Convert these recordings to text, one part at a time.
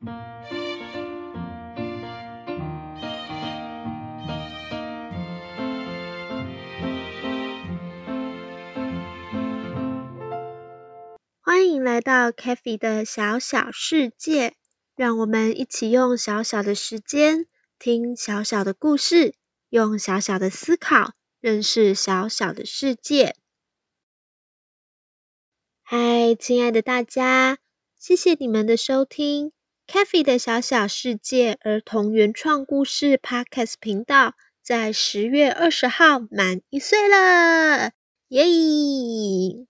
欢迎来到 k a f e 的小小世界，让我们一起用小小的时间听小小的故事，用小小的思考认识小小的世界。嗨，亲爱的大家，谢谢你们的收听 k a f e 的小小世界儿童原创故事 Podcast 频道，在十月二十号满一岁了，耶！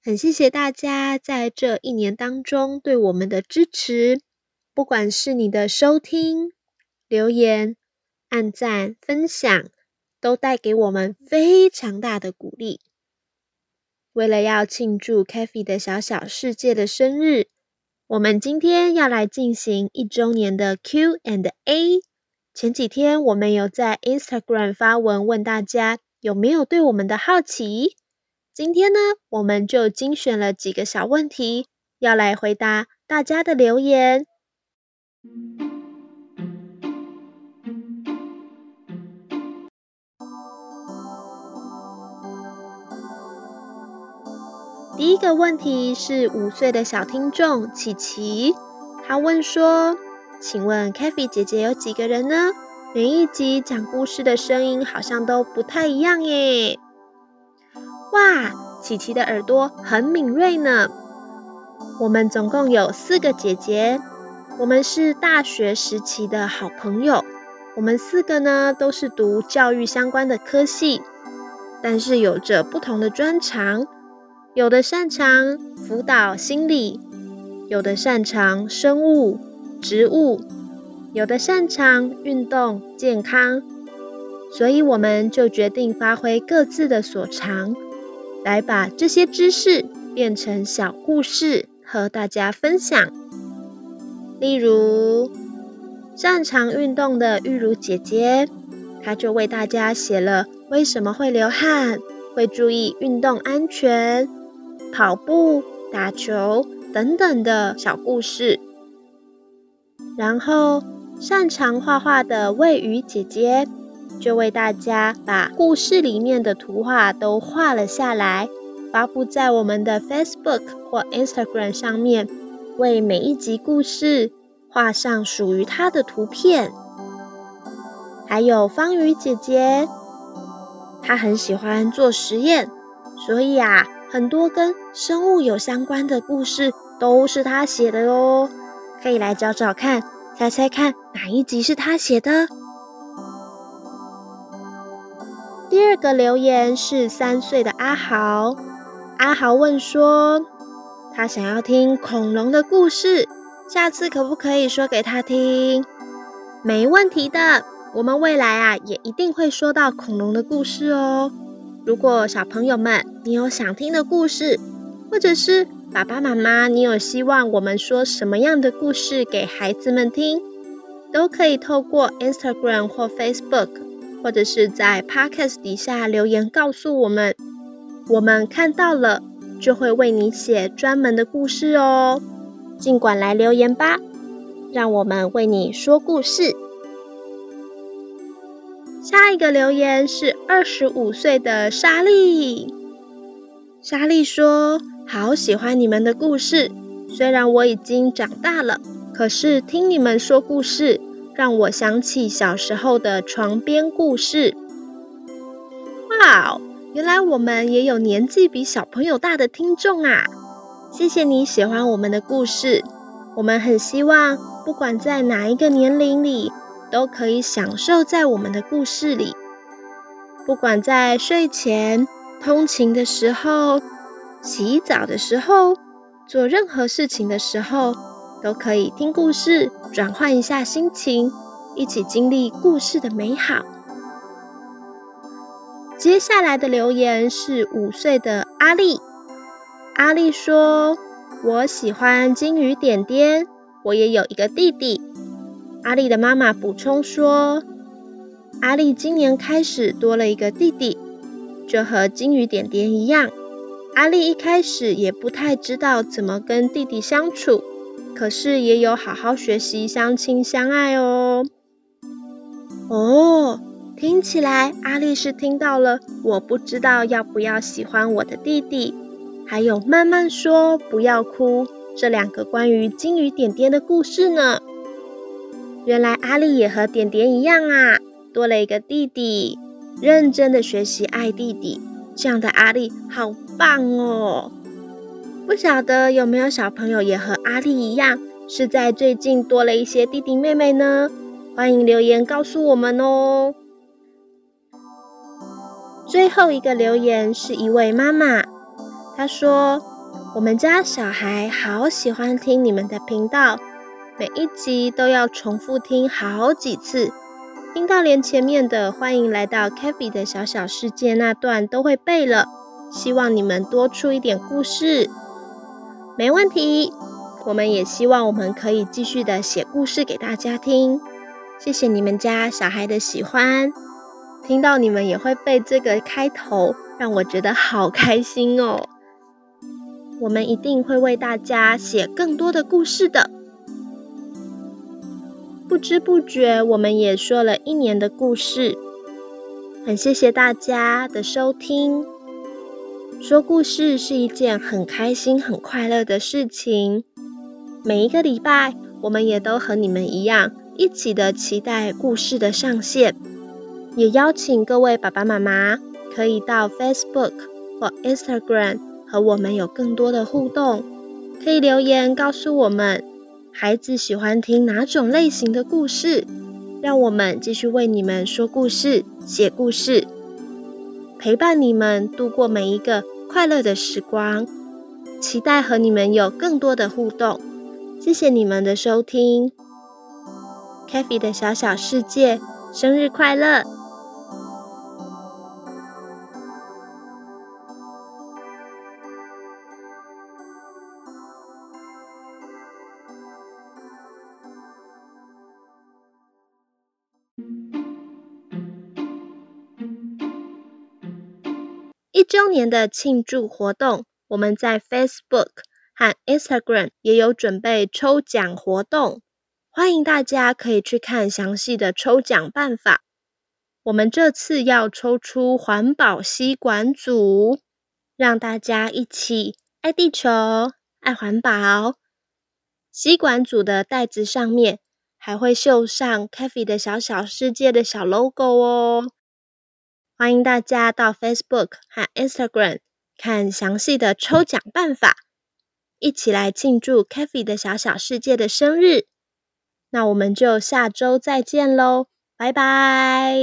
很谢谢大家在这一年当中对我们的支持，不管是你的收听、留言、按赞、分享，都带给我们非常大的鼓励。为了要庆祝 k a f e 的小小世界的生日，我们今天要来进行一周年的 Q and A。前几天我们有在 Instagram 发文问大家有没有对我们的好奇。今天呢，我们就精选了几个小问题，要来回答大家的留言。第一个问题是五岁的小听众琪琪，他问说：“请问 k a f e 姐姐有几个人呢？每一集讲故事的声音好像都不太一样耶。”哇，琪琪的耳朵很敏锐呢。我们总共有四个姐姐，我们是大学时期的好朋友。我们四个呢都是读教育相关的科系，但是有着不同的专长。有的擅长辅导心理，有的擅长生物、植物，有的擅长运动健康。所以我们就决定发挥各自的所长。来把这些知识变成小故事和大家分享。例如，擅长运动的玉茹姐姐，她就为大家写了为什么会流汗、会注意运动安全、跑步、打球等等的小故事。然后，擅长画画的魏瑜姐姐。就为大家把故事里面的图画都画了下来，发布在我们的 Facebook 或 Instagram 上面，为每一集故事画上属于它的图片。还有方宇姐姐，她很喜欢做实验，所以啊，很多跟生物有相关的故事都是他写的哦。可以来找找看，猜猜看哪一集是他写的？第二个留言是三岁的阿豪，阿豪问说，他想要听恐龙的故事，下次可不可以说给他听？没问题的，我们未来啊也一定会说到恐龙的故事哦。如果小朋友们你有想听的故事，或者是爸爸妈妈你有希望我们说什么样的故事给孩子们听，都可以透过 Instagram 或 Facebook。或者是在 Podcast 底下留言告诉我们，我们看到了就会为你写专门的故事哦。尽管来留言吧，让我们为你说故事。下一个留言是二十五岁的莎莉，莎莉说：“好喜欢你们的故事，虽然我已经长大了，可是听你们说故事。”让我想起小时候的床边故事。哇哦，原来我们也有年纪比小朋友大的听众啊！谢谢你喜欢我们的故事，我们很希望不管在哪一个年龄里，都可以享受在我们的故事里。不管在睡前、通勤的时候、洗澡的时候、做任何事情的时候。都可以听故事，转换一下心情，一起经历故事的美好。接下来的留言是五岁的阿丽，阿丽说：“我喜欢金鱼点点，我也有一个弟弟。”阿丽的妈妈补充说：“阿丽今年开始多了一个弟弟，就和金鱼点点一样。阿丽一开始也不太知道怎么跟弟弟相处。”可是也有好好学习、相亲相爱哦。哦，听起来阿丽是听到了，我不知道要不要喜欢我的弟弟，还有慢慢说、不要哭这两个关于金鱼点点的故事呢。原来阿丽也和点点一样啊，多了一个弟弟，认真的学习爱弟弟，这样的阿丽好棒哦。不晓得有没有小朋友也和阿丽一样，是在最近多了一些弟弟妹妹呢？欢迎留言告诉我们哦。最后一个留言是一位妈妈，她说：“我们家小孩好喜欢听你们的频道，每一集都要重复听好几次，听到连前面的欢迎来到 k a f e 的小小世界那段都会背了。希望你们多出一点故事。”没问题，我们也希望我们可以继续的写故事给大家听。谢谢你们家小孩的喜欢，听到你们也会背这个开头，让我觉得好开心哦。我们一定会为大家写更多的故事的。不知不觉，我们也说了一年的故事，很谢谢大家的收听。说故事是一件很开心、很快乐的事情。每一个礼拜，我们也都和你们一样，一起的期待故事的上线。也邀请各位爸爸妈妈，可以到 Facebook 或 Instagram 和我们有更多的互动，可以留言告诉我们，孩子喜欢听哪种类型的故事，让我们继续为你们说故事、写故事。陪伴你们度过每一个快乐的时光，期待和你们有更多的互动。谢谢你们的收听 Kathy 的小小世界，生日快乐！一周年的庆祝活动，我们在 Facebook 和 Instagram 也有准备抽奖活动，欢迎大家可以去看详细的抽奖办法。我们这次要抽出环保吸管组，让大家一起爱地球、爱环保。吸管组的袋子上面还会绣上 k a f e 的小小世界的小 logo 哦。欢迎大家到 Facebook 和 Instagram 看详细的抽奖办法，一起来庆祝 k a f e 的小小世界的生日。那我们就下周再见喽，拜拜。